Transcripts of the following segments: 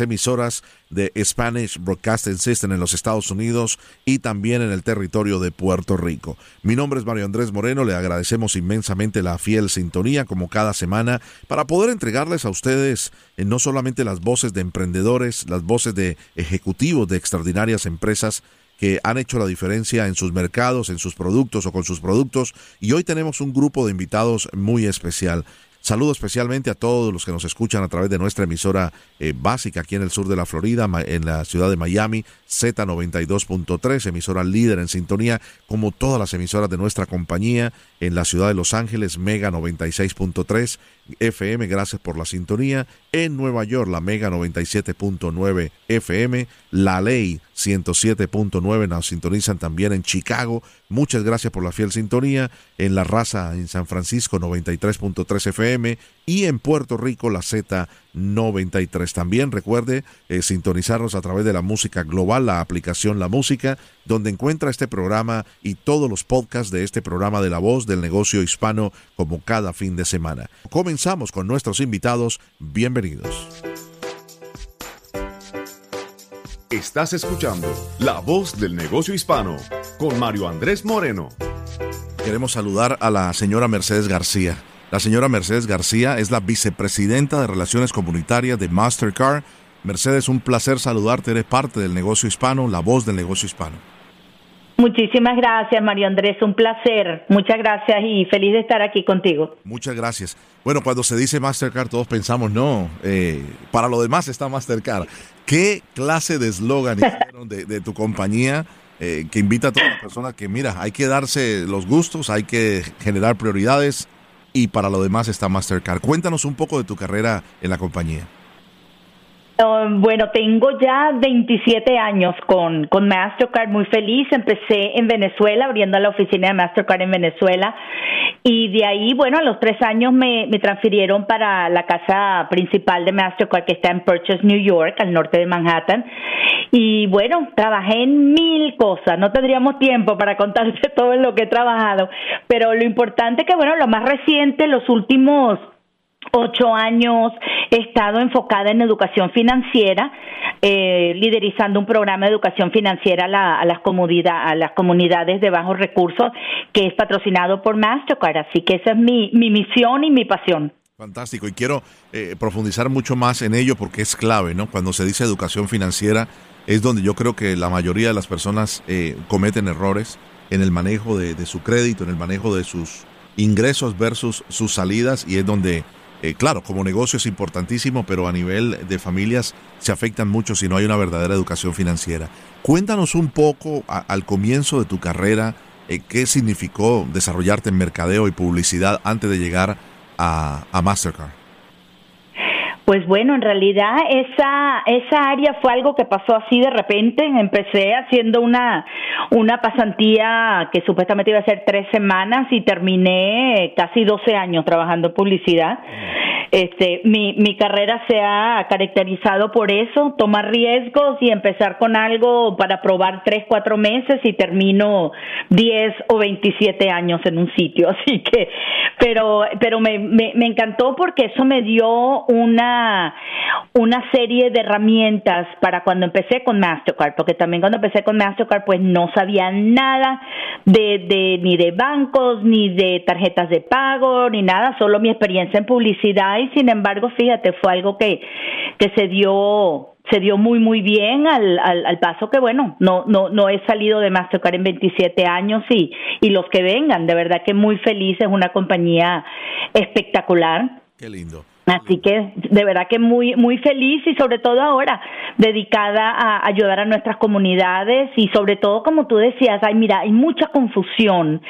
emisoras de Spanish Broadcasting System en los Estados Unidos y también en el territorio de Puerto Rico. Mi nombre es Mario Andrés Moreno, le agradecemos inmensamente la fiel sintonía como cada semana para poder entregarles a ustedes eh, no solamente las voces de emprendedores, las voces de ejecutivos de extraordinarias empresas, que han hecho la diferencia en sus mercados, en sus productos o con sus productos. Y hoy tenemos un grupo de invitados muy especial. Saludo especialmente a todos los que nos escuchan a través de nuestra emisora eh, básica aquí en el sur de la Florida, en la ciudad de Miami, Z92.3, emisora líder en sintonía, como todas las emisoras de nuestra compañía, en la ciudad de Los Ángeles, Mega 96.3, FM, gracias por la sintonía. En Nueva York, la Mega 97.9 FM, La Ley 107.9 nos sintonizan también en Chicago. Muchas gracias por la fiel sintonía. En La Raza, en San Francisco, 93.3 FM. Y en Puerto Rico, la Z93. También recuerde eh, sintonizarnos a través de la música global, la aplicación La Música, donde encuentra este programa y todos los podcasts de este programa de La Voz del Negocio Hispano, como cada fin de semana. Comenzamos con nuestros invitados. Bienvenidos. Estás escuchando La Voz del Negocio Hispano con Mario Andrés Moreno. Queremos saludar a la señora Mercedes García. La señora Mercedes García es la vicepresidenta de Relaciones Comunitarias de Mastercard. Mercedes, un placer saludarte. Eres parte del negocio hispano, la voz del negocio hispano. Muchísimas gracias, Mario Andrés. Un placer. Muchas gracias y feliz de estar aquí contigo. Muchas gracias. Bueno, cuando se dice Mastercard, todos pensamos, no, eh, para lo demás está Mastercard. ¿Qué clase de eslogan hicieron de, tu compañía eh, que invita a todas las personas que, mira, hay que darse los gustos, hay que generar prioridades y para lo demás está Mastercard? Cuéntanos un poco de tu carrera en la compañía. Um, bueno, tengo ya 27 años con, con Mastercard, muy feliz. Empecé en Venezuela, abriendo la oficina de Mastercard en Venezuela. Y de ahí, bueno, a los tres años me, me transfirieron para la casa principal de Mastercard, que está en Purchase, New York, al norte de Manhattan. Y bueno, trabajé en mil cosas. No tendríamos tiempo para contarte todo lo que he trabajado. Pero lo importante que, bueno, lo más reciente, los últimos ocho años he estado enfocada en educación financiera, eh, liderizando un programa de educación financiera a, las a las comunidades de bajos recursos que es patrocinado por Mastercard. Así que esa es mi, mi misión y mi pasión. Fantástico. Y quiero eh, profundizar mucho más en ello porque es clave, ¿no? Cuando se dice educación financiera es donde yo creo que la mayoría de las personas eh, cometen errores en el manejo de, de su crédito, en el manejo de sus ingresos versus sus salidas y es donde eh, claro, como negocio es importantísimo, pero a nivel de familias se afectan mucho si no hay una verdadera educación financiera. Cuéntanos un poco al comienzo de tu carrera eh, qué significó desarrollarte en mercadeo y publicidad antes de llegar a, a Mastercard. Pues bueno, en realidad esa esa área fue algo que pasó así de repente. Empecé haciendo una una pasantía que supuestamente iba a ser tres semanas y terminé casi 12 años trabajando en publicidad. Este, mi, mi carrera se ha caracterizado por eso, tomar riesgos y empezar con algo para probar tres, cuatro meses y termino 10 o 27 años en un sitio. Así que, pero, pero me, me, me encantó porque eso me dio una, una serie de herramientas para cuando empecé con Mastercard, porque también cuando empecé con Mastercard pues no sabía nada de, de ni de bancos, ni de tarjetas de pago, ni nada, solo mi experiencia en publicidad. Y sin embargo, fíjate, fue algo que, que se dio se dio muy muy bien al, al, paso que bueno no no no he salido de Mastercard en 27 años y y los que vengan. De verdad que muy feliz es una compañía espectacular. Qué lindo Así que de verdad que muy muy feliz y sobre todo ahora dedicada a ayudar a nuestras comunidades y sobre todo como tú decías, hay mira, hay mucha confusión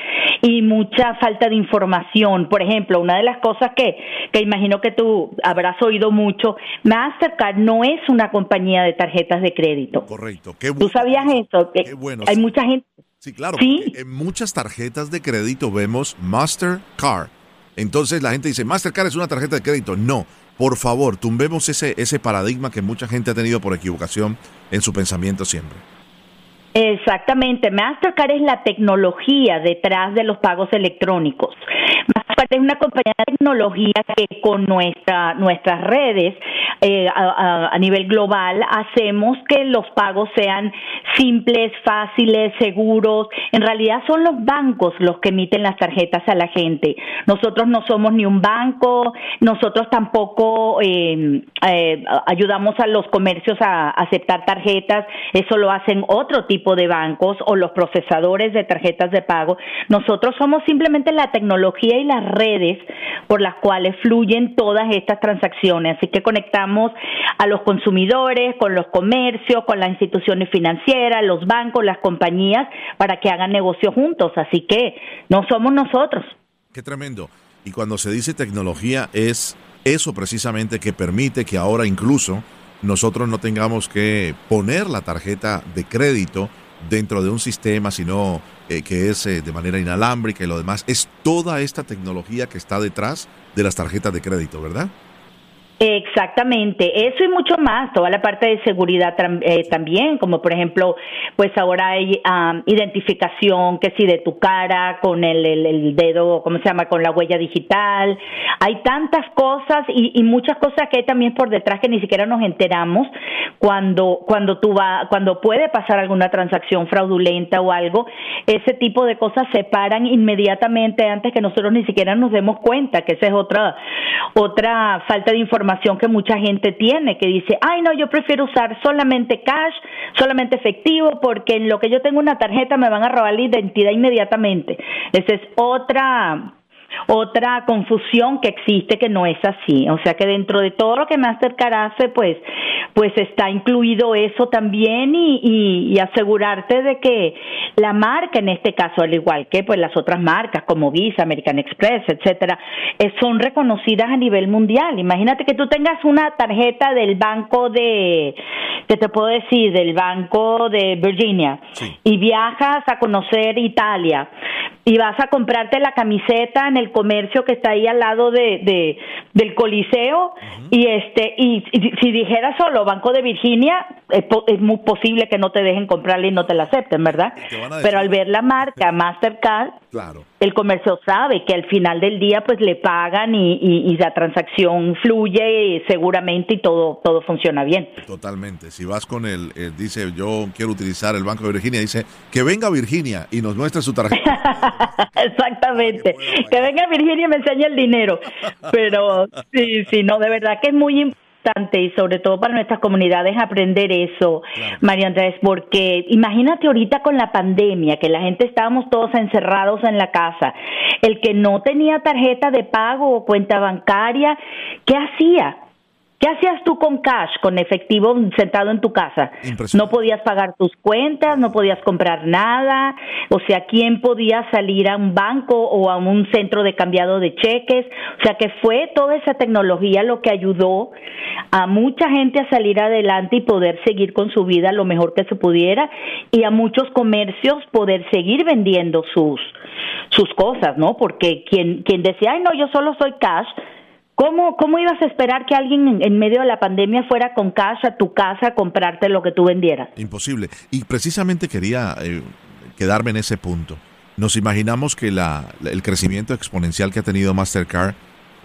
y mucha falta de información. Por ejemplo, una de las cosas que que imagino que tú habrás oído mucho, Mastercard no es una compañía de tarjetas de crédito. Correcto. ¿Tú sabías eso? Qué bueno. Hay mucha gente Sí, claro. En muchas tarjetas de crédito vemos Mastercard entonces la gente dice, Mastercard es una tarjeta de crédito. No, por favor, tumbemos ese, ese paradigma que mucha gente ha tenido por equivocación en su pensamiento siempre. Exactamente, Mastercard es la tecnología detrás de los pagos electrónicos. Es una compañía de tecnología que con nuestra, nuestras redes eh, a, nivel global hacemos que los pagos sean simples, fáciles, seguros. En realidad son los bancos los que emiten las tarjetas a la gente. Nosotros no somos ni un banco, nosotros tampoco eh, eh, ayudamos a los comercios a aceptar tarjetas, eso lo hacen otro tipo de bancos o los procesadores de tarjetas de pago. Nosotros somos simplemente la tecnología y las redes por las cuales fluyen todas estas transacciones. Así que conectamos a los consumidores, con los comercios, con las instituciones financieras, los bancos, las compañías, para que hagan negocio juntos. Así que no somos nosotros. Qué tremendo. Y cuando se dice tecnología es eso precisamente que permite que ahora incluso nosotros no tengamos que poner la tarjeta de crédito dentro de un sistema, sino eh, que es eh, de manera inalámbrica y lo demás. Es toda esta tecnología que está detrás de las tarjetas de crédito, ¿verdad? Exactamente, eso y mucho más, toda la parte de seguridad eh, también, como por ejemplo, pues ahora hay identificación, que si de tu cara, con el, el, dedo, ¿cómo se llama?, con la huella digital, hay tantas cosas y, y, muchas cosas que hay también por detrás que ni siquiera nos enteramos cuando, cuando tú va, cuando puede pasar alguna transacción fraudulenta o algo, ese tipo de cosas se paran inmediatamente antes que nosotros ni siquiera nos demos cuenta, que esa es otra, otra falta de información que mucha gente tiene, que dice, ay no, yo prefiero usar solamente cash, solamente efectivo, porque en lo que yo tengo una tarjeta me van a robar la identidad inmediatamente. Esa es otra otra confusión que existe que no es así. O sea que dentro de todo lo que Mastercard hace, pues, pues está incluido eso también y, y, asegurarte de que la marca en este caso, al igual que pues las otras marcas como Visa, American Express, etcétera, eh, son reconocidas a nivel mundial. Imagínate que tú tengas una tarjeta del banco de, ¿qué te puedo decir? Del banco de Virginia y viajas a conocer Italia y vas a comprarte la camiseta en el comercio que está ahí al lado de, del Coliseo y este y, si dijera solo Banco de Virginia es, es, muy posible que no te dejen comprarla y no te la acepten, ¿verdad? Pero al ver la marca Mastercard, claro el comercio sabe que al final del día pues le pagan y, la transacción fluye seguramente y todo todo funciona bien. Totalmente. Si vas con el, dice yo quiero utilizar el Banco de Virginia, dice que venga Virginia y nos muestre su tarjeta. Exactamente. Que, venga Virginia y me enseñe el dinero. Pero sí, sí, no, de verdad que es muy importante y sobre todo para nuestras comunidades aprender eso, María Andrés, porque imagínate ahorita con la pandemia, que la gente estábamos todos encerrados en la casa, el que no tenía tarjeta de pago o cuenta bancaria, ¿qué hacía? ¿Qué hacías tú con cash, con efectivo sentado en tu casa? No podías pagar tus cuentas, no podías comprar nada. O sea, ¿quién podía salir a un banco o a un centro de cambiado de cheques? O sea, que fue toda esa tecnología lo que ayudó a mucha gente a salir adelante y poder seguir con su vida lo mejor que se pudiera y a muchos comercios poder seguir vendiendo sus sus cosas, ¿no? Porque quien quien decía, "Ay, no, yo solo soy cash", ¿Cómo, ¿Cómo ibas a esperar que alguien en, medio de la pandemia fuera con cash a tu casa a comprarte lo que tú vendieras? Imposible. Y precisamente quería eh, quedarme en ese punto. Nos imaginamos que la, el crecimiento exponencial que ha tenido Mastercard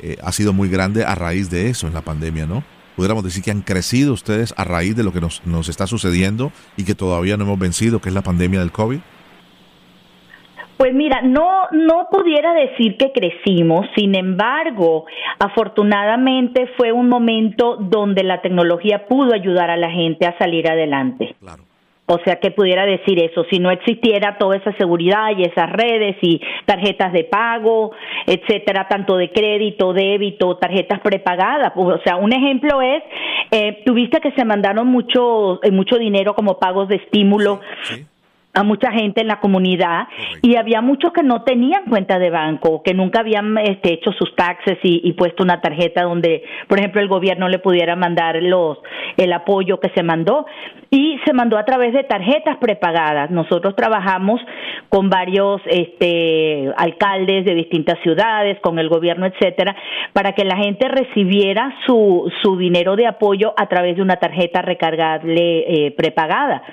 eh, ha sido muy grande a raíz de eso en la pandemia, ¿no? Pudiéramos decir que han crecido ustedes a raíz de lo que nos, nos está sucediendo y que todavía no hemos vencido, que es la pandemia del COVID. Pues mira, no, no pudiera decir que crecimos, sin embargo, afortunadamente fue un momento donde la tecnología pudo ayudar a la gente a salir adelante. Claro. O sea, que pudiera decir eso, si no existiera toda esa seguridad y esas redes y tarjetas de pago, etcétera, tanto de crédito, débito, tarjetas prepagadas. Pues, o sea, un ejemplo es, eh, tuviste que se mandaron mucho, eh, mucho dinero como pagos de estímulo a mucha gente en la comunidad y había muchos que no tenían cuenta de banco, que nunca habían este, hecho sus taxes y, puesto una tarjeta donde, por ejemplo, el gobierno le pudiera mandar los el apoyo que se mandó y se mandó a través de tarjetas prepagadas. Nosotros trabajamos con varios este, alcaldes de distintas ciudades, con el gobierno, etcétera, para que la gente recibiera su su dinero de apoyo a través de una tarjeta recargable eh, prepagada.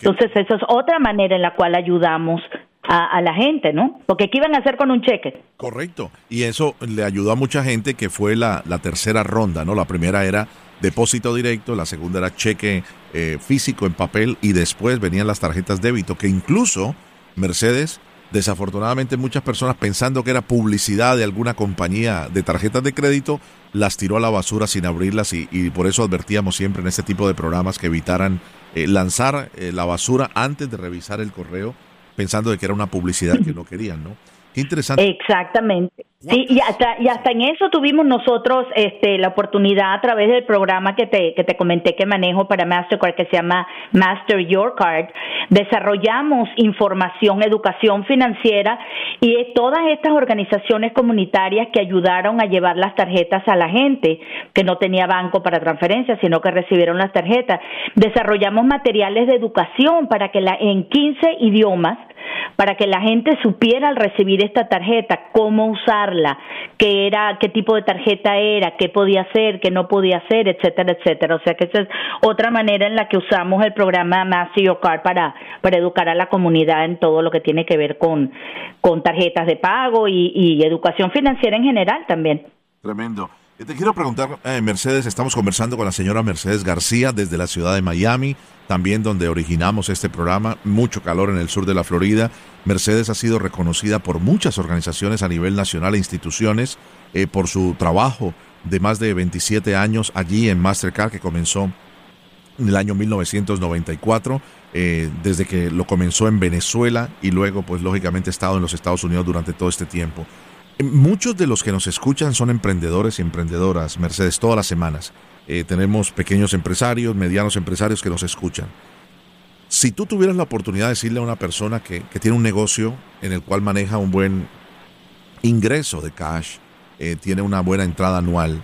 Entonces, eso es otra manera en la cual ayudamos a, la gente, ¿no? Porque ¿qué iban a hacer con un cheque? Correcto. Y eso le ayudó a mucha gente que fue la, la tercera ronda, ¿no? La primera era depósito directo, la segunda era cheque eh, físico en papel y después venían las tarjetas débito, que incluso Mercedes, desafortunadamente muchas personas pensando que era publicidad de alguna compañía de tarjetas de crédito, las tiró a la basura sin abrirlas y, y por eso advertíamos siempre en este tipo de programas que evitaran eh, lanzar eh, la basura antes de revisar el correo pensando de que era una publicidad que no querían, ¿no? Qué interesante. Exactamente. Sí, y hasta, y hasta en eso tuvimos nosotros este, la oportunidad a través del programa que te, que te comenté que manejo para Mastercard, que se llama Master Your Card. Desarrollamos información, educación financiera y todas estas organizaciones comunitarias que ayudaron a llevar las tarjetas a la gente que no tenía banco para transferencias, sino que recibieron las tarjetas. Desarrollamos materiales de educación para que la, en 15 idiomas para que la gente supiera al recibir esta tarjeta cómo usarla, qué era, qué tipo de tarjeta era, qué podía hacer, qué no podía hacer, etcétera, etcétera. O sea que esa es otra manera en la que usamos el programa Your Card para, para educar a la comunidad en todo lo que tiene que ver con, con tarjetas de pago y, y educación financiera en general también. Tremendo. Te quiero preguntar, eh, Mercedes, estamos conversando con la señora Mercedes García desde la ciudad de Miami, también donde originamos este programa, mucho calor en el sur de la Florida. Mercedes ha sido reconocida por muchas organizaciones a nivel nacional e instituciones eh, por su trabajo de más de 27 años allí en Mastercard, que comenzó en el año 1994, eh, desde que lo comenzó en Venezuela y luego, pues lógicamente, ha estado en los Estados Unidos durante todo este tiempo. Muchos de los que nos escuchan son emprendedores y emprendedoras, Mercedes, todas las semanas. Eh, tenemos pequeños empresarios, medianos empresarios que nos escuchan. Si tú tuvieras la oportunidad de decirle a una persona que, tiene un negocio en el cual maneja un buen ingreso de cash, eh, tiene una buena entrada anual,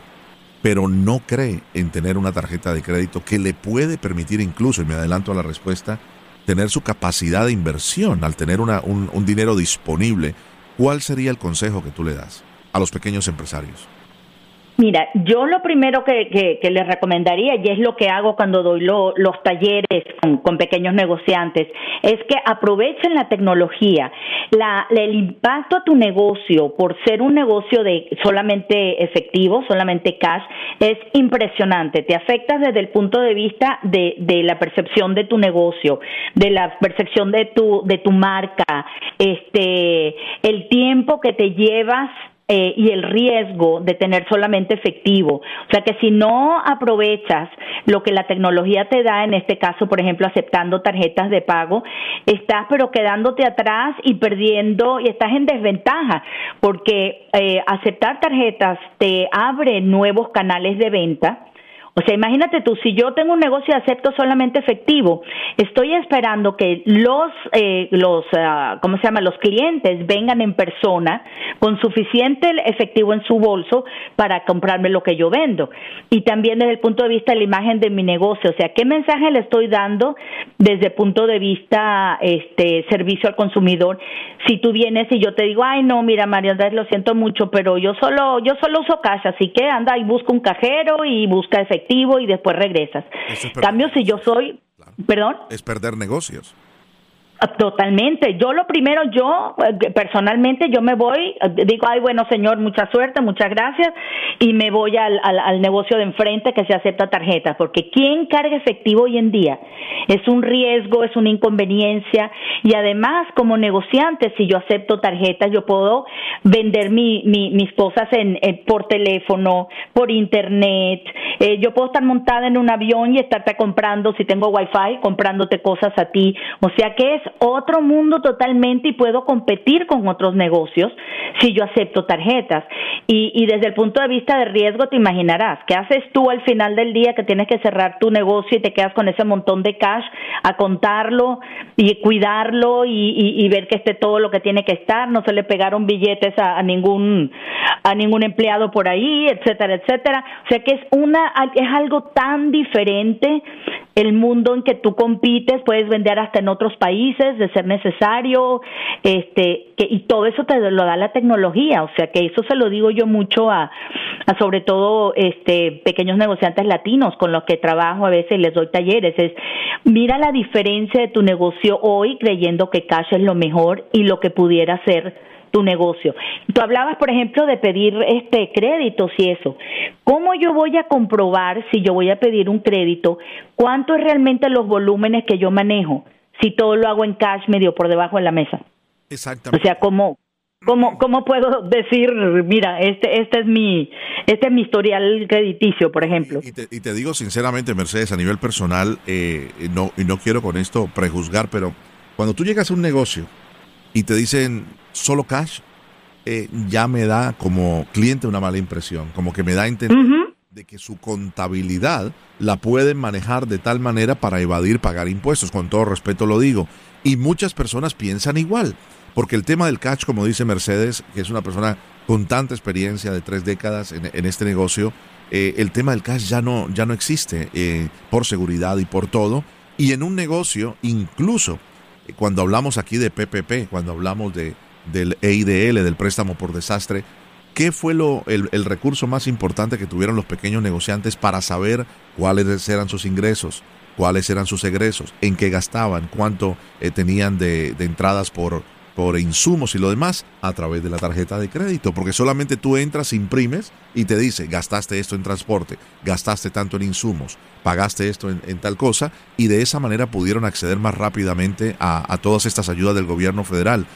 pero no cree en tener una tarjeta de crédito que le puede permitir incluso, y me adelanto a la respuesta, tener su capacidad de inversión al tener un dinero disponible ¿cuál sería el consejo que tú le das a los pequeños empresarios? Mira, yo lo primero que, que, les recomendaría, y es lo que hago cuando doy los talleres con, pequeños negociantes, es que aprovechen la tecnología. La, el impacto a tu negocio por ser un negocio de solamente efectivo, solamente cash, es impresionante. Te afecta desde el punto de vista de, de la percepción de tu negocio, de la percepción de tu, de tu marca, este, el tiempo que te llevas eh, y el riesgo de tener solamente efectivo. O sea que si no aprovechas lo que la tecnología te da, en este caso, por ejemplo, aceptando tarjetas de pago, estás pero quedándote atrás y perdiendo y estás en desventaja porque eh, aceptar tarjetas te abre nuevos canales de venta o sea, imagínate tú, si yo tengo un negocio y acepto solamente efectivo, estoy esperando que los, eh, los, uh, ¿cómo se llama? Los clientes vengan en persona con suficiente efectivo en su bolso para comprarme lo que yo vendo. Y también desde el punto de vista de la imagen de mi negocio, o sea, ¿qué mensaje le estoy dando desde el punto de vista este servicio al consumidor? Si tú vienes y yo te digo, ay no, mira María Andrés, lo siento mucho, pero yo solo, yo solo uso cash, así que anda y busca un cajero y busca efectivo y después regresas. Cambio si yo soy, perdón. Es perder negocios. Totalmente. Yo lo primero, yo eh, personalmente, yo me voy, eh, digo, ay, bueno, señor, mucha suerte, muchas gracias, y me voy al, al, negocio de enfrente que se acepta tarjetas, porque quien carga efectivo hoy en día es un riesgo, es una inconveniencia, y además, como negociante, si yo acepto tarjetas, yo puedo vender mi, mis cosas en, por teléfono, por internet, Eh, yo puedo estar montada en un avión y estarte comprando, si tengo wifi, comprándote cosas a ti. O sea que es otro mundo totalmente y puedo competir con otros negocios si yo acepto tarjetas. Y, y desde el punto de vista de riesgo, te imaginarás, ¿qué haces tú al final del día que tienes que cerrar tu negocio y te quedas con ese montón de cash a contarlo y cuidarlo y, ver que esté todo lo que tiene que estar? No se le pegaron billetes a, ningún a ningún empleado por ahí, etcétera, etcétera. O sea que es una es algo tan diferente el mundo en que tú compites, puedes vender hasta en otros países de ser necesario, este, que, y todo eso te lo da la tecnología, o sea que eso se lo digo yo mucho a, sobre todo este pequeños negociantes latinos con los que trabajo a veces les doy talleres, es mira la diferencia de tu negocio hoy creyendo que cash es lo mejor y lo que pudiera ser tu negocio. Tú hablabas, por ejemplo, de pedir este créditos y eso. ¿Cómo yo voy a comprobar si yo voy a pedir un crédito cuánto es realmente los volúmenes que yo manejo si todo lo hago en cash medio por debajo de la mesa? Exactamente. O sea, ¿cómo ¿Cómo, ¿Cómo puedo decir, mira, este, este, es mi, este es mi historial crediticio, por ejemplo? Y te, y te digo sinceramente, Mercedes, a nivel personal, eh, no, y no quiero con esto prejuzgar, pero cuando tú llegas a un negocio y te dicen, solo cash, eh, ya me da como cliente una mala impresión, como que me da a entender de que su contabilidad la pueden manejar de tal manera para evadir pagar impuestos, con todo respeto lo digo. Y muchas personas piensan igual, porque el tema del cash, como dice Mercedes, que es una persona con tanta experiencia de tres décadas en, este negocio, eh, el tema del cash ya no, ya no existe eh, por seguridad y por todo. Y en un negocio, incluso cuando hablamos aquí de PPP, cuando hablamos de, del EIDL, del préstamo por desastre, ¿qué fue lo, el, recurso más importante que tuvieron los pequeños negociantes para saber cuáles eran sus ingresos, cuáles eran sus egresos, en qué gastaban, cuánto eh, tenían de, de entradas por, por insumos y lo demás a través de la tarjeta de crédito, porque solamente tú entras, imprimes y te dice, gastaste esto en transporte, gastaste tanto en insumos, pagaste esto en, tal cosa, y de esa manera pudieron acceder más rápidamente a, a, todas estas ayudas del gobierno federal.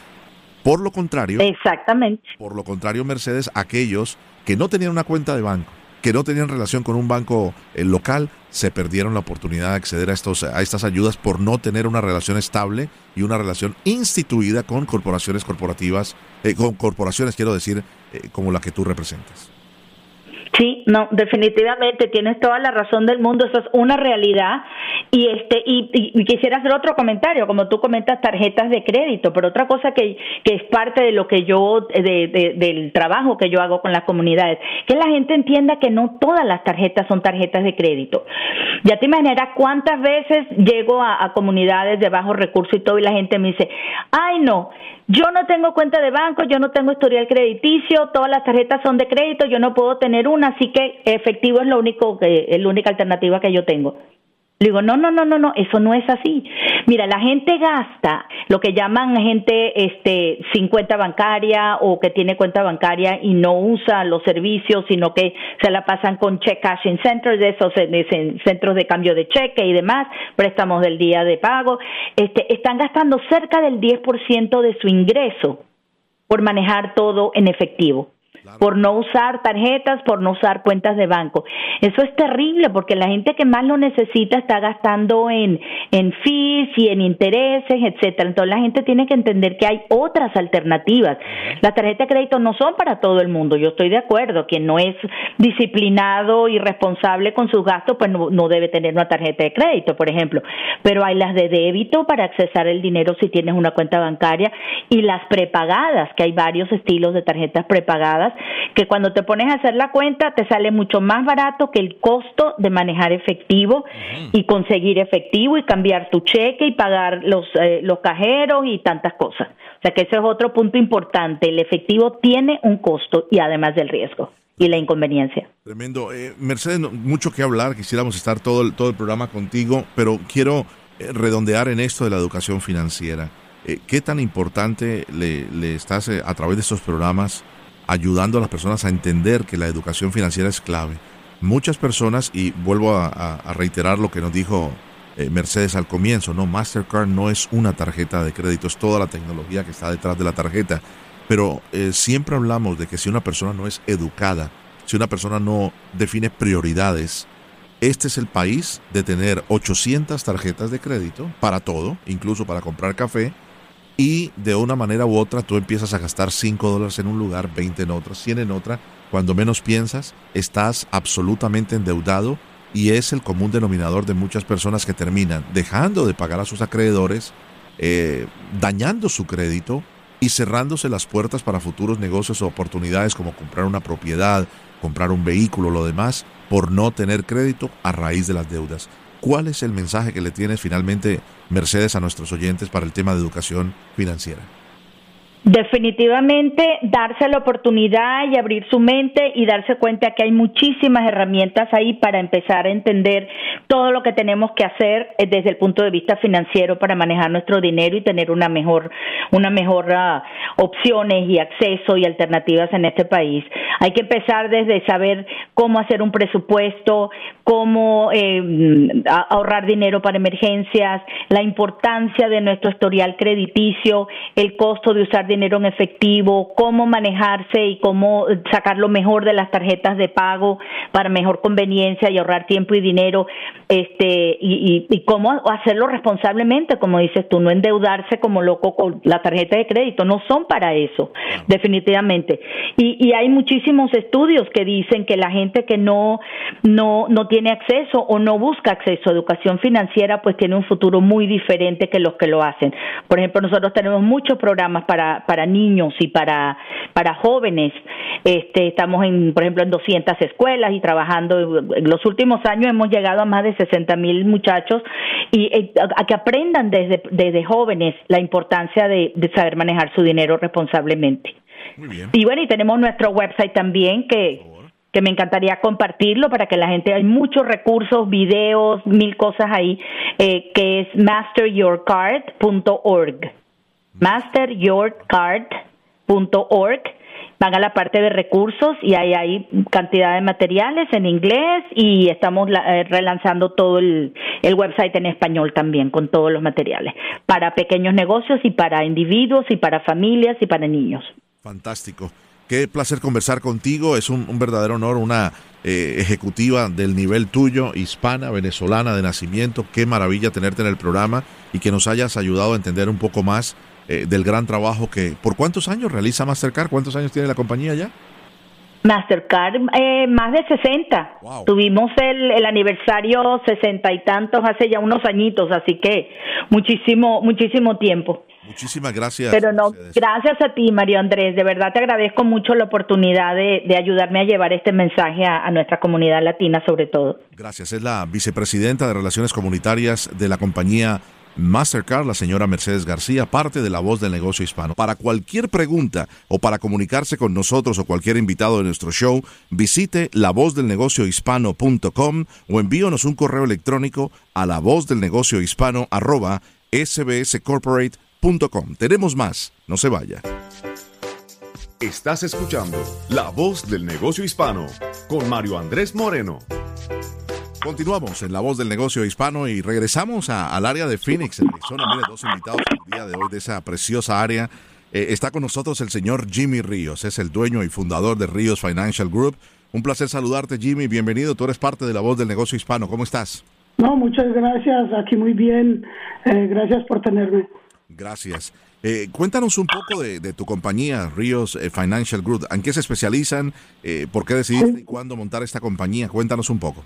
Por lo contrario, exactamente. Por lo contrario, Mercedes, aquellos que no tenían una cuenta de banco, que no tenían relación con un banco eh, local, se perdieron la oportunidad de acceder a, estos, a estas ayudas por no tener una relación estable y una relación instituida con corporaciones corporativas, eh, con corporaciones, quiero decir, eh, como la que tú representas. Sí, no, definitivamente tienes toda la razón del mundo, eso es una realidad y este y, quisiera hacer otro comentario, como tú comentas tarjetas de crédito, pero otra cosa que, que es parte de lo que yo de, del trabajo que yo hago con las comunidades, que la gente entienda que no todas las tarjetas son tarjetas de crédito. Ya te imaginarás cuántas veces llego a, a comunidades de bajos recursos y todo y la gente me dice, "Ay, no, yo no tengo cuenta de banco, yo no tengo historial crediticio, todas las tarjetas son de crédito, yo no puedo tener una, así que efectivo es lo único que es la única alternativa que yo tengo. Le digo, no, no, no, no, no, eso no es así. Mira, la gente gasta lo que llaman gente este, sin cuenta bancaria o que tiene cuenta bancaria y no usa los servicios, sino que se la pasan con check cashing centers, de esos centros de cambio de cheque y demás, préstamos del día de pago. Este, están gastando cerca del 10% de su ingreso por manejar todo en efectivo por no usar tarjetas, por no usar cuentas de banco. Eso es terrible porque la gente que más lo necesita está gastando en, en fees y en intereses, etcétera. Entonces la gente tiene que entender que hay otras alternativas. Las tarjetas de crédito no son para todo el mundo, yo estoy de acuerdo. Quien no es disciplinado y responsable con sus gastos, pues no, no debe tener una tarjeta de crédito, por ejemplo. Pero hay las de débito para accesar el dinero si tienes una cuenta bancaria y las prepagadas, que hay varios estilos de tarjetas prepagadas que cuando te pones a hacer la cuenta te sale mucho más barato que el costo de manejar efectivo y conseguir efectivo y cambiar tu cheque y pagar los, eh, los cajeros y tantas cosas. O sea que ese es otro punto importante. El efectivo tiene un costo y además del riesgo y la inconveniencia. Tremendo. Eh, Mercedes, mucho que hablar, quisiéramos estar todo el, todo el programa contigo, pero quiero eh, redondear en esto de la educación financiera. ¿Qué tan importante le, le estás a través de estos programas ayudando a las personas a entender que la educación financiera es clave. Muchas personas, y vuelvo a, reiterar lo que nos dijo eh, Mercedes al comienzo, no, Mastercard no es una tarjeta de crédito, es toda la tecnología que está detrás de la tarjeta. Pero eh, siempre hablamos de que si una persona no es educada si una persona no define prioridades, este es el país de tener 800 tarjetas de crédito para todo, incluso para comprar café, y de una manera u otra tú empiezas a gastar 5 dólares en un lugar, 20 en otra, 100 en otra. Cuando menos piensas, estás absolutamente endeudado y es el común denominador de muchas personas que terminan dejando de pagar a sus acreedores, eh, dañando su crédito y cerrándose las puertas para futuros negocios o oportunidades como comprar una propiedad, comprar un vehículo, lo demás, por no tener crédito a raíz de las deudas. ¿Cuál es el mensaje que le tienes finalmente, Mercedes, a nuestros oyentes para el tema de educación financiera? Definitivamente darse la oportunidad y abrir su mente y darse cuenta que hay muchísimas herramientas ahí para empezar a entender todo lo que tenemos que hacer eh, desde el punto de vista financiero para manejar nuestro dinero y tener una mejor una mejor uh, opciones y acceso y alternativas en este país. Hay que empezar desde saber cómo hacer un presupuesto, cómo eh, ahorrar dinero para emergencias, la importancia de nuestro historial crediticio, el costo de usar dinero en efectivo, cómo manejarse y cómo sacar lo mejor de las tarjetas de pago para mejor conveniencia y ahorrar tiempo y dinero, este y, y, cómo hacerlo responsablemente, como dices tú, no endeudarse como loco con la tarjeta de crédito, no son para eso, definitivamente. Y, y hay muchísimos estudios que dicen que la gente que no no no tiene acceso o no busca acceso a educación financiera, pues tiene un futuro muy diferente que los que lo hacen. Por ejemplo, nosotros tenemos muchos programas para para, niños y para, para jóvenes. Este, estamos, en, por ejemplo, en 200 escuelas y trabajando. En los últimos años hemos llegado a más de 60 mil muchachos y eh, a, que aprendan desde, desde jóvenes la importancia de, saber manejar su dinero responsablemente. Y bueno, y tenemos nuestro website también que que me encantaría compartirlo para que la gente, hay muchos recursos, videos, mil cosas ahí, eh, que es masteryourcard.org masteryourcard.org. Van a la parte de recursos y ahí hay cantidad de materiales en inglés y estamos eh, relanzando todo el, el website en español también con todos los materiales para pequeños negocios y para individuos y para familias y para niños. Fantástico. Qué placer conversar contigo. Es un, verdadero honor, una eh, ejecutiva del nivel tuyo, hispana, venezolana de nacimiento. Qué maravilla tenerte en el programa y que nos hayas ayudado a entender un poco más eh, del gran trabajo que... ¿Por cuántos años realiza Mastercard? ¿Cuántos años tiene la compañía ya? Mastercard, eh, más de 60. Tuvimos el, el, aniversario sesenta y tantos hace ya unos añitos, así que muchísimo, muchísimo tiempo. Muchísimas gracias. Pero no, gracias a ti, Mario Andrés. De verdad te agradezco mucho la oportunidad de, de ayudarme a llevar este mensaje a, a, nuestra comunidad latina, sobre todo. Gracias. Es la vicepresidenta de Relaciones Comunitarias de la compañía Mastercard, la señora Mercedes García, parte de la voz del negocio hispano. Para cualquier pregunta o para comunicarse con nosotros o cualquier invitado de nuestro show, visite lavozdelnegociohispano.com o envíonos un correo electrónico a la voz del negocio hispano sbscorporate.com. Tenemos más, no se vaya. Estás escuchando La Voz del Negocio Hispano con Mario Andrés Moreno. Continuamos en La Voz del Negocio Hispano y regresamos al área de Phoenix, en Arizona. Mire, dos invitados el día de hoy de esa preciosa área. Eh, está con nosotros el señor Jimmy Ríos, es el dueño y fundador de Ríos Financial Group. Un placer saludarte, Jimmy. Bienvenido. Tú eres parte de La Voz del Negocio Hispano. ¿Cómo estás? No, muchas gracias. Aquí muy bien. Eh, gracias por tenerme. Gracias. Eh, cuéntanos un poco de, tu compañía, Ríos Financial Group. ¿En qué se especializan? ¿Por qué decidiste y cuándo montar esta compañía? Cuéntanos un poco.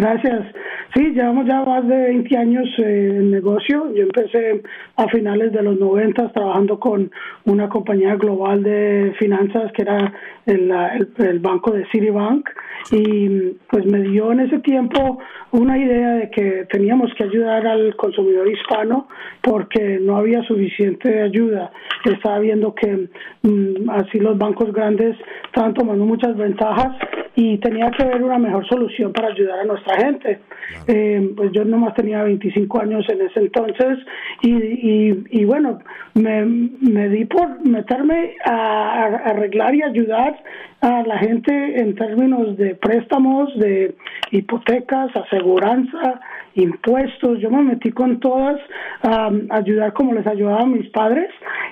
Gracias. Sí, llevamos ya más de 20 años eh, en negocio. Yo empecé a finales de los 90 trabajando con una compañía global de finanzas que era el, el, banco de Citibank y pues me dio en ese tiempo una idea de que teníamos que ayudar al consumidor hispano porque no había suficiente ayuda. Estaba viendo que mm, así los bancos grandes estaban tomando muchas ventajas y tenía que haber una mejor solución para ayudar a nuestra gente. Eh, pues yo nomás tenía 25 años en ese entonces y, y, y bueno, me, me, di por meterme a, arreglar y ayudar a la gente en términos de préstamos, de hipotecas, aseguranza, impuestos. Yo me metí con todas a ayudar como les ayudaba a mis padres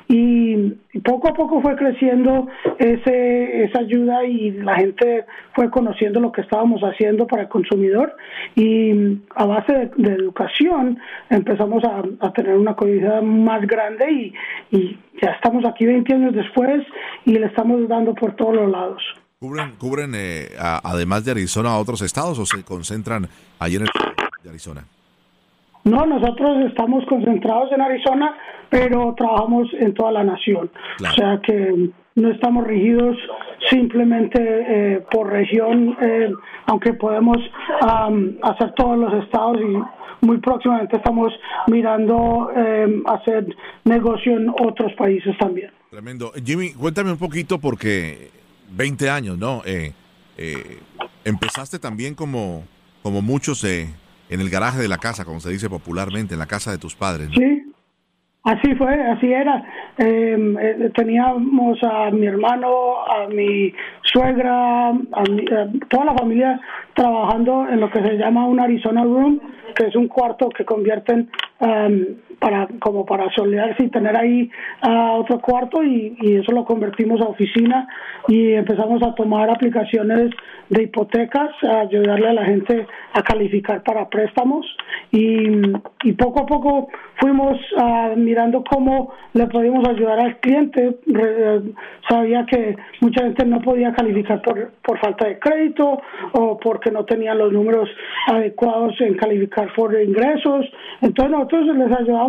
y poco a poco fue creciendo ese, esa ayuda y la gente fue conociendo lo que estábamos haciendo para el consumidor y a base de, educación empezamos a, tener una comunidad más grande y, y ya estamos aquí 20 años después y le estamos dando por todos los lados. ¿Cubren, cubren eh, además de Arizona a otros estados o se concentran allí en el de Arizona? No, nosotros estamos concentrados en Arizona, pero trabajamos en toda la nación. O sea que no estamos rigidos simplemente eh, por región, eh, aunque podemos hacer todos los estados y muy próximamente estamos mirando eh, hacer negocio en otros países también. Tremendo. Jimmy, cuéntame un poquito porque 20 años, ¿no? empezaste también como, como muchos en el garaje de la casa, como se dice popularmente, en la casa de tus padres. Sí, así fue, así era. Em, eh, teníamos a mi hermano, a mi suegra, a, toda la familia trabajando en lo que se llama un Arizona Room, que es un cuarto que convierten um, para como para solearse y tener ahí uh, otro cuarto y, y, eso lo convertimos a oficina y empezamos a tomar aplicaciones de hipotecas, a ayudarle a la gente a calificar para préstamos y, y poco a poco fuimos uh, mirando cómo le podíamos ayudar al cliente. sabía que mucha gente no podía calificar por, por falta de crédito o porque no tenían los números adecuados en calificar por ingresos. Entonces nosotros les ayudamos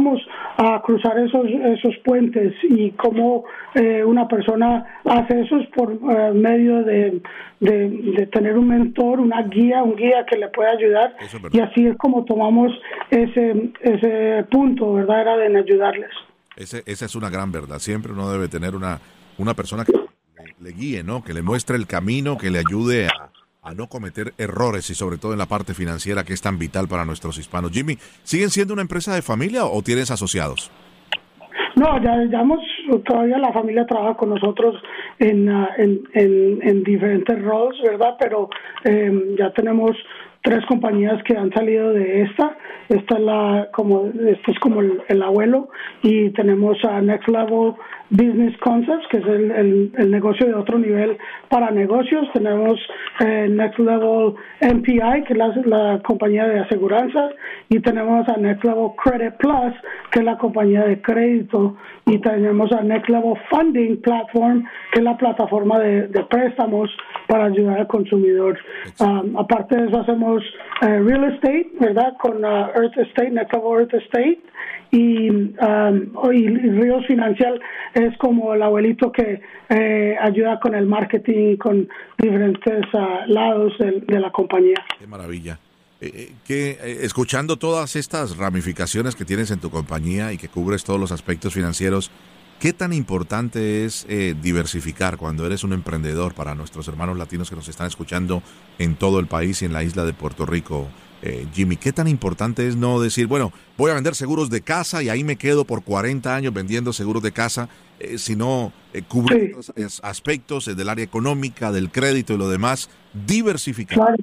a cruzar esos, esos puentes y cómo eh, una persona hace eso es por eh, medio de, de, tener un mentor, una guía, un guía que le pueda ayudar y así es como tomamos ese, ese punto, ¿verdad? Era de ayudarles. Ese, esa es una gran verdad. Siempre uno debe tener una, una persona que le guíe, ¿no? Que le muestre el camino, que le ayude a, a no cometer errores y sobre todo en la parte financiera que es tan vital para nuestros hispanos. Jimmy, ¿siguen siendo una empresa de familia o tienes asociados? No, ya, hemos, todavía la familia trabaja con nosotros en, ah, en, en, diferentes roles, ¿verdad? Pero eh, ya tenemos tres compañías que han salido de esta. Esta es la como este es como el, abuelo y tenemos a Next Level Business Concepts que es el, el, negocio de otro nivel para negocios. Tenemos eh, Next Level MPI que es la, la, compañía de aseguranza y tenemos a Next Level Credit Plus que es la compañía de crédito y tenemos a Next Level Funding Platform que es la plataforma de, de préstamos para ayudar al consumidor. Um, aparte de eso hacemos eh, real estate, ¿verdad? Con uh, Earth Estate, Netcavo Earth Estate. Y, um, y Ríos Financial es como el abuelito que eh, ayuda con el marketing con diferentes uh, lados de, la compañía. Qué maravilla. Eh, que escuchando todas estas ramificaciones que tienes en tu compañía y que cubres todos los aspectos financieros, ¿Qué tan importante es eh, diversificar cuando eres un emprendedor para nuestros hermanos latinos que nos están escuchando en todo el país y en la isla de Puerto Rico? Eh, Jimmy, ¿qué tan importante es no decir, bueno, voy a vender seguros de casa y ahí me quedo por 40 años vendiendo seguros de casa, eh, sino cubrir otros aspectos del área económica, del crédito y lo demás, diversificar?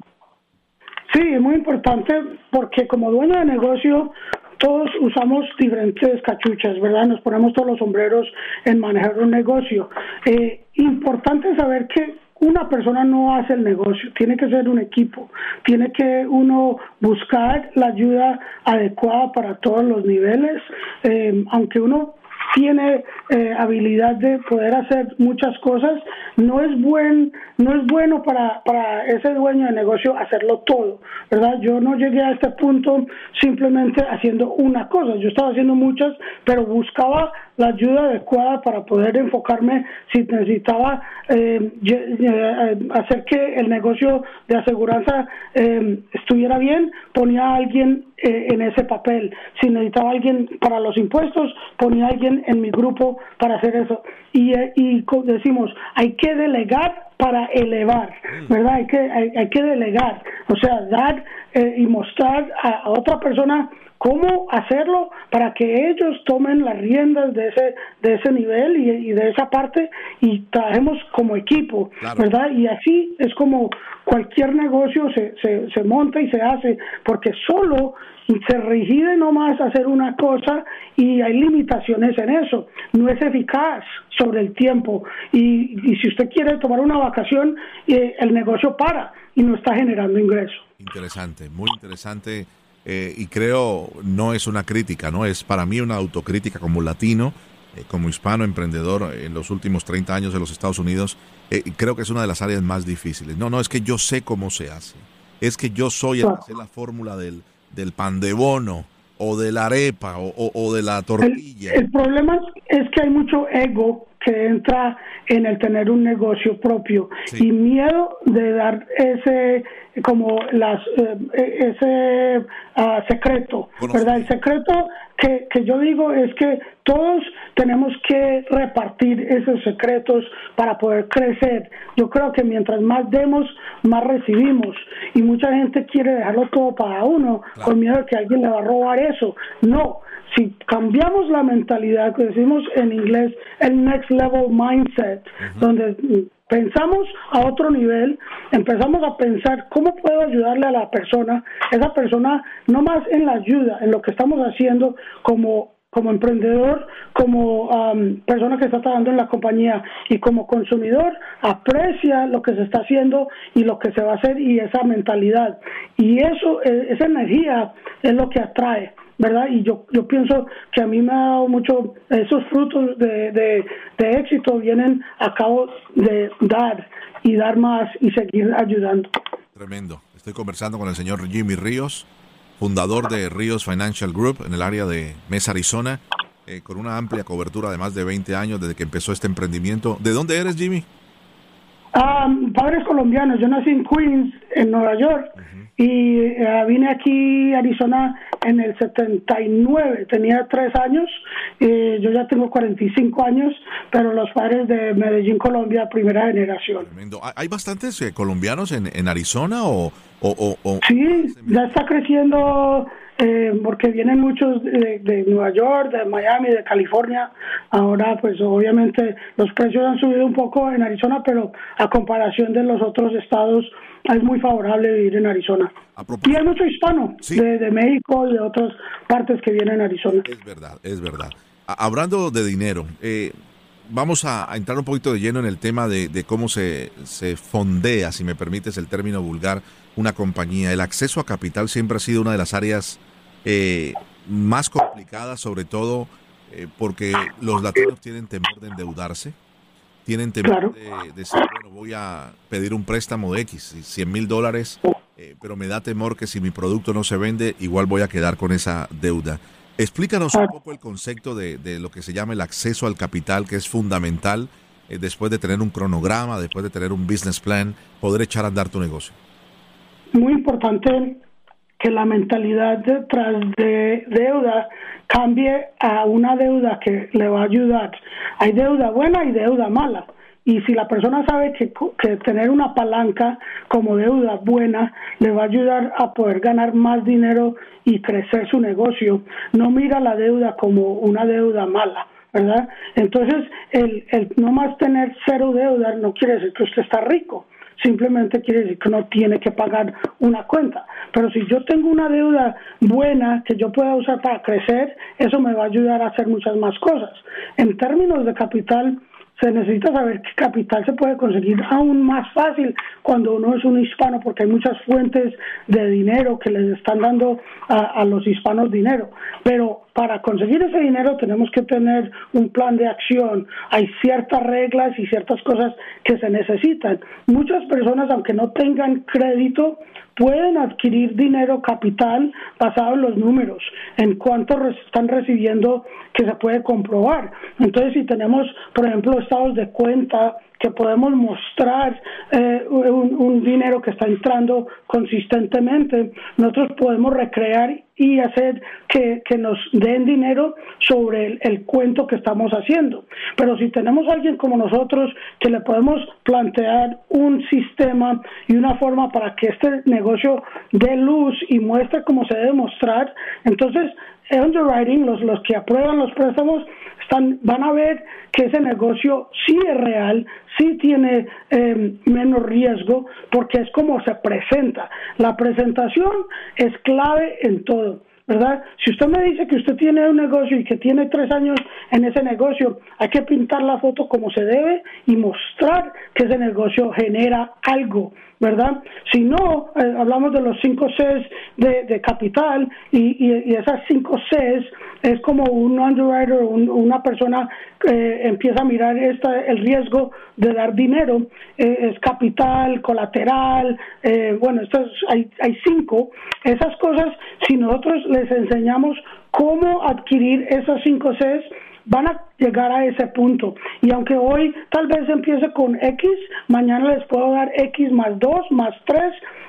Sí, es muy importante porque como dueño de negocio todos usamos diferentes cachuchas, ¿verdad? Nos ponemos todos los sombreros en manejar un negocio. Eh, importante saber que una persona no hace el negocio, tiene que ser un equipo, tiene que uno buscar la ayuda adecuada para todos los niveles, eh, aunque uno tiene eh, habilidad de poder hacer muchas cosas, no es buen, no es bueno para, para ese dueño de negocio hacerlo todo, ¿verdad? Yo no llegué a este punto simplemente haciendo una cosa, yo estaba haciendo muchas, pero buscaba la ayuda adecuada para poder enfocarme si necesitaba eh, eh, hacer que el negocio de aseguranza eh, estuviera bien, ponía a alguien en ese papel. Si necesitaba alguien para los impuestos, ponía a alguien en mi grupo para hacer eso. Y, y decimos, hay que delegar para elevar, ¿verdad? Hay que, hay, que delegar, o sea, dar y mostrar a otra persona cómo hacerlo para que ellos tomen las riendas de ese de ese nivel y, de esa parte y trabajemos como equipo, ¿verdad? Y así es como cualquier negocio se, se, se monta y se hace, porque solo se rigide nomás hacer una cosa y hay limitaciones en eso. No es eficaz sobre el tiempo. Y, y si usted quiere tomar una vacación, eh, el negocio para y no está generando ingreso. Interesante, muy interesante. Eh, y creo no es una crítica, no es para mí una autocrítica como latino, eh, como hispano emprendedor en los últimos 30 años de los Estados Unidos. creo que es una de las áreas más difíciles. No, no es que yo sé cómo se hace, es que yo soy el que hace la fórmula del del pan de bono o de la arepa o, de la tortilla. El, problema es que hay mucho ego que entra en el tener un negocio propio y miedo de dar ese como las eh, ese ah, secreto, ¿verdad? El secreto que, que yo digo es que todos tenemos que repartir esos secretos para poder crecer. Yo creo que mientras más demos, más recibimos. Y mucha gente quiere dejarlo todo para uno, con miedo de que alguien le va a robar eso. No, si cambiamos la mentalidad, que decimos en inglés el next level mindset, donde pensamos a otro nivel, empezamos a pensar cómo puedo ayudarle a la persona, esa persona no más en la ayuda, en lo que estamos haciendo como como emprendedor, como persona que está trabajando en la compañía y como consumidor, aprecia lo que se está haciendo y lo que se va a hacer y esa mentalidad. Y eso, e, esa energía es lo que atrae. ¿verdad? Y yo, yo pienso que a mí me ha dado mucho, esos frutos de, de, de éxito vienen a cabo de dar y dar más y seguir ayudando. Tremendo. Estoy conversando con el señor Jimmy Ríos, fundador de Ríos Financial Group en el área de Mesa, Arizona, eh, con una amplia cobertura de más de 20 años desde que empezó este emprendimiento. ¿De dónde eres, Jimmy? Ah, padres colombianos. Yo nací en Queens, en Nueva York, y eh, vine aquí a Arizona en el 79. Tenía tres años. y yo ya tengo 45 años, pero los padres de Medellín, Colombia, primera generación. ¿Hay bastantes eh, colombianos en, en Arizona o, o, o, Sí, ya está creciendo eh, porque vienen muchos de, Nueva York, de Miami, de California. Ahora, pues obviamente los precios han subido un poco en Arizona, pero a comparación de los otros estados es muy favorable vivir en Arizona. Y hay mucho hispano de, México y de otras partes que vienen a Arizona. Es verdad, es verdad. Hablando de dinero, eh, vamos a, entrar un poquito de lleno en el tema de, de cómo se, se fondea, si me permites el término vulgar, una compañía. El acceso a capital siempre ha sido una de las áreas eh, más complicadas, sobre todo eh, porque los latinos tienen temor de endeudarse, tienen temor de, decir, bueno, voy a pedir un préstamo de X, 100 mil dólares, eh, pero me da temor que si mi producto no se vende, igual voy a quedar con esa deuda. Explícanos un poco el concepto de, de lo que se llama el acceso al capital, que es fundamental después de tener un cronograma, después de tener un business plan, poder echar a andar tu negocio. Muy importante que la mentalidad detrás de deuda cambie a una deuda que le va a ayudar. Hay deuda buena y deuda mala. Y si la persona sabe que, que, tener una palanca como deuda buena le va a ayudar a poder ganar más dinero y crecer su negocio, no mira la deuda como una deuda mala, ¿verdad? Entonces, el, el no más tener cero deuda no quiere decir que usted está rico simplemente quiere decir que no tiene que pagar una cuenta. Pero si yo tengo una deuda buena que yo pueda usar para crecer, eso me va a ayudar a hacer muchas más cosas. En términos de capital, se necesita saber que capital se puede conseguir aún más fácil cuando uno es un hispano, porque hay muchas fuentes de dinero que les están dando a, los hispanos dinero. Pero para conseguir ese dinero tenemos que tener un plan de acción. Hay ciertas reglas y ciertas cosas que se necesitan. Muchas personas, aunque no tengan crédito, pueden adquirir dinero capital basado en los números, en cuánto están recibiendo que se puede comprobar. Entonces, si tenemos, por ejemplo, estados de cuenta que podemos mostrar eh, un, dinero que está entrando consistentemente, nosotros podemos recrear y hacer que, nos den dinero sobre el, cuento que estamos haciendo. Pero si tenemos a alguien como nosotros que le podemos plantear un sistema y una forma para que este negocio dé luz y muestre cómo se debe mostrar, entonces underwriting, los, los que aprueban los préstamos, están, van a ver que ese negocio sí es real, sí tiene em, menos riesgo, porque es como se presenta. La presentación es clave en todo. ¿Verdad? Si usted me dice que usted tiene un negocio y que tiene tres años en ese negocio, hay que pintar la foto como se debe y mostrar que ese negocio genera algo, ¿verdad? Si no, eh, hablamos de los cinco Cs de, capital y, y, esas cinco Cs es como un underwriter, una persona que empieza a mirar esta, el riesgo de dar dinero, eh, es capital, colateral, eh, bueno, estos hay, hay cinco. Esas cosas, si nosotros les enseñamos cómo adquirir esas cinco Cs, van a llegar a ese punto. Y aunque hoy tal vez empiece con X, mañana les puedo dar X más 2, más 3,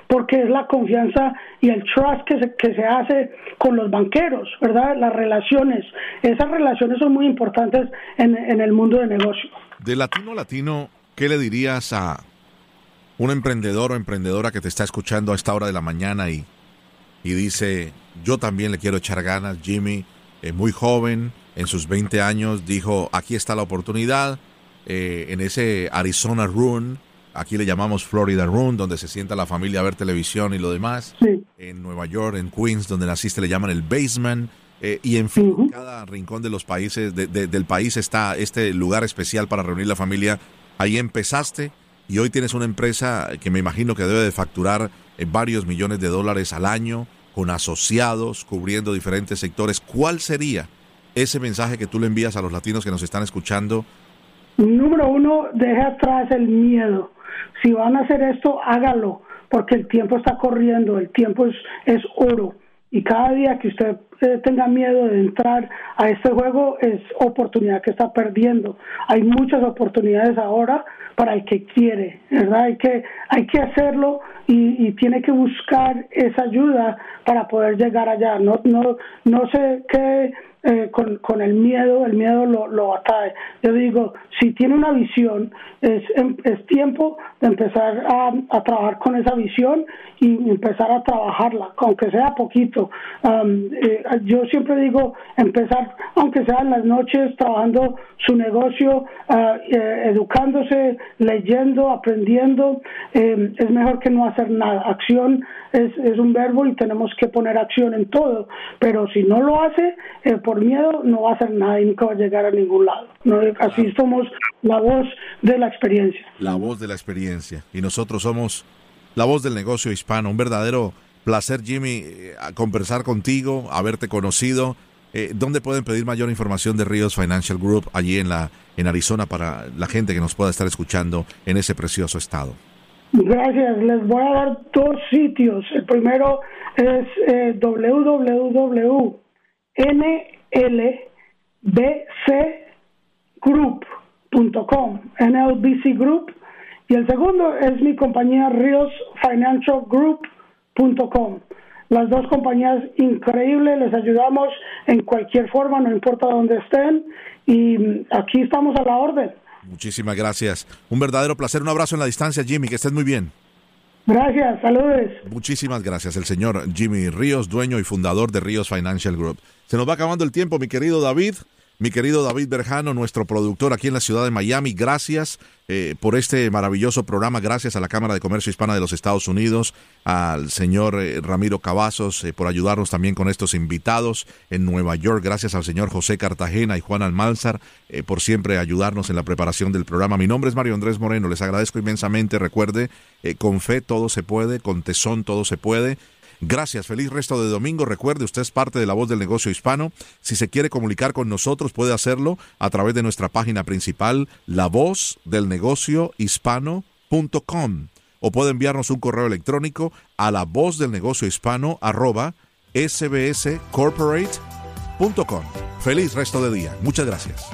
porque es la confianza y el trust que se, que se hace con los banqueros, ¿verdad? Las relaciones. Esas relaciones son muy importantes en, en el mundo de negocio. De latino a latino, ¿qué le dirías a un emprendedor o emprendedora que te está escuchando a esta hora de la mañana y, y dice, yo también le quiero echar ganas, Jimmy, es muy joven, en sus 20 años dijo, aquí está la oportunidad, eh, en ese Arizona Run, aquí le llamamos Florida Run, donde se sienta la familia a ver televisión y lo demás, en Nueva York, en Queens, donde naciste, le llaman el Basement, eh, y en fin, en cada rincón de los países, del país está este lugar especial para reunir la familia. Ahí empezaste y hoy tienes una empresa que me imagino que debe de facturar eh, varios millones de dólares al año, con asociados, cubriendo diferentes sectores. ¿Cuál sería ese mensaje que tú le envías a los latinos que nos están escuchando? Número uno, deje atrás el miedo. Si van a hacer esto, hágalo, porque el tiempo está corriendo, el tiempo es, es oro. Y cada día que usted eh, tenga miedo de entrar a este juego es oportunidad que está perdiendo. Hay muchas oportunidades ahora para el que quiere, ¿verdad? Hay que, hay que hacerlo y, y tiene que buscar esa ayuda para poder llegar allá. No, no, no sé qué eh, con, con, el miedo, el miedo lo, lo. Yo digo, si tiene una visión, es, em, es tiempo de empezar a, a, trabajar con esa visión y empezar a trabajarla, aunque sea poquito. Eh, yo siempre digo, empezar, aunque sea en las noches, trabajando su negocio, eh, educándose, leyendo, aprendiendo, es mejor que no nada. Acción es, es un verbo y tenemos que poner acción en todo, pero si no lo hace, por miedo no va a hacer nada y nunca va a llegar a ningún lado. Así somos la voz de la experiencia. La voz de la experiencia. Y nosotros somos la voz del negocio hispano. Un verdadero placer, Jimmy, eh, conversar contigo, haberte conocido. Eh, ¿Dónde pueden pedir mayor información de Ríos Financial Group allí en, la, en Arizona para la gente que nos pueda estar escuchando en ese precioso estado? Gracias. Les voy a dar dos sitios. El primero es eh, www nlbcgroup.com, NLBC Group, y el segundo es mi compañía Rios Financial Group.com. Las dos compañías increíbles, les ayudamos en cualquier forma, no importa dónde estén, y aquí estamos a la orden. Muchísimas gracias. Un verdadero placer. Un abrazo en la distancia, Jimmy. Que estés muy bien. Gracias, saludos. Muchísimas gracias. El señor Jimmy Ríos, dueño y fundador de Ríos Financial Group. Se nos va acabando el tiempo, mi querido David. Mi querido David Berjano, nuestro productor aquí en la ciudad de Miami, gracias eh, por este maravilloso programa. Gracias a la Cámara de Comercio Hispana de los Estados Unidos, al señor eh, Ramiro Cavazos eh, por ayudarnos también con estos invitados en Nueva York. Gracias al señor José Cartagena y Juan Almanzar por siempre ayudarnos en la preparación del programa. Mi nombre es Mario Andrés Moreno. Les agradezco inmensamente. Recuerde, con fe todo se puede, con tesón todo se puede. Gracias, feliz resto de domingo. Recuerde, usted es parte de la voz del negocio hispano. Si se quiere comunicar con nosotros, puede hacerlo a través de nuestra página principal, la voz del negocio hispano.com o puede enviarnos un correo electrónico a la voz del negocio arroba sbscorporate.com. Feliz resto de día. Muchas gracias.